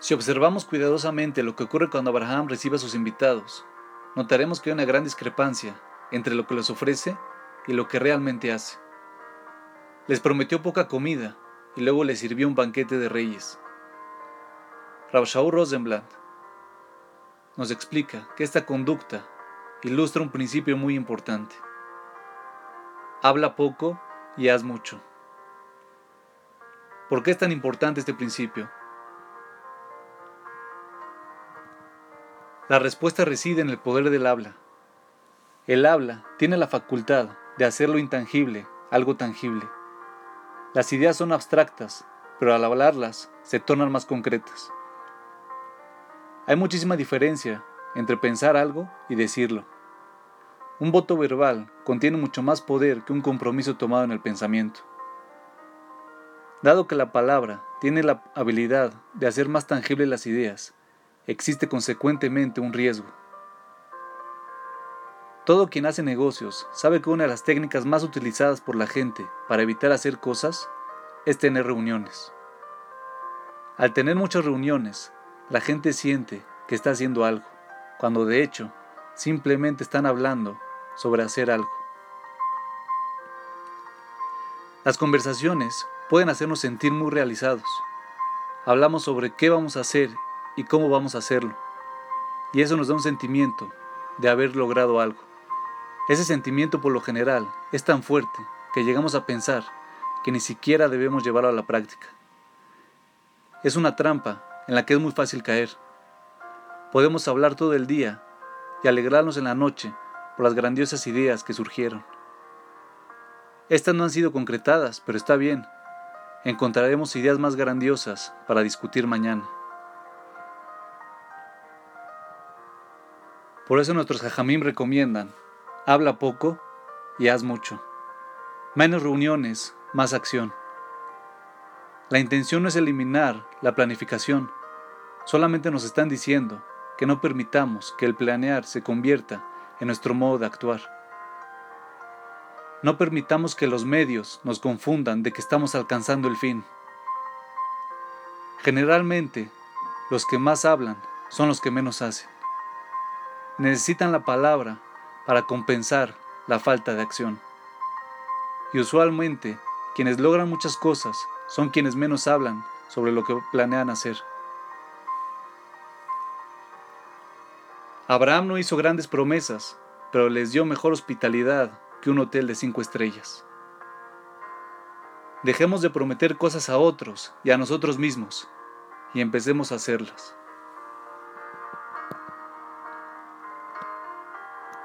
Si observamos cuidadosamente lo que ocurre cuando Abraham recibe a sus invitados, notaremos que hay una gran discrepancia entre lo que les ofrece y lo que realmente hace. Les prometió poca comida y luego les sirvió un banquete de reyes. Shaul Rosenblatt nos explica que esta conducta ilustra un principio muy importante. Habla poco y haz mucho. ¿Por qué es tan importante este principio? La respuesta reside en el poder del habla. El habla tiene la facultad de hacer lo intangible algo tangible. Las ideas son abstractas, pero al hablarlas se tornan más concretas. Hay muchísima diferencia entre pensar algo y decirlo. Un voto verbal contiene mucho más poder que un compromiso tomado en el pensamiento. Dado que la palabra tiene la habilidad de hacer más tangibles las ideas, existe consecuentemente un riesgo. Todo quien hace negocios sabe que una de las técnicas más utilizadas por la gente para evitar hacer cosas es tener reuniones. Al tener muchas reuniones, la gente siente que está haciendo algo, cuando de hecho simplemente están hablando sobre hacer algo. Las conversaciones pueden hacernos sentir muy realizados. Hablamos sobre qué vamos a hacer y cómo vamos a hacerlo. Y eso nos da un sentimiento de haber logrado algo. Ese sentimiento por lo general es tan fuerte que llegamos a pensar que ni siquiera debemos llevarlo a la práctica. Es una trampa en la que es muy fácil caer. Podemos hablar todo el día y alegrarnos en la noche por las grandiosas ideas que surgieron. Estas no han sido concretadas, pero está bien. Encontraremos ideas más grandiosas para discutir mañana. Por eso nuestros jajamim recomiendan, habla poco y haz mucho. Menos reuniones, más acción. La intención no es eliminar la planificación, solamente nos están diciendo que no permitamos que el planear se convierta en nuestro modo de actuar. No permitamos que los medios nos confundan de que estamos alcanzando el fin. Generalmente, los que más hablan son los que menos hacen. Necesitan la palabra para compensar la falta de acción. Y usualmente, quienes logran muchas cosas son quienes menos hablan sobre lo que planean hacer. Abraham no hizo grandes promesas, pero les dio mejor hospitalidad que un hotel de cinco estrellas. Dejemos de prometer cosas a otros y a nosotros mismos y empecemos a hacerlas.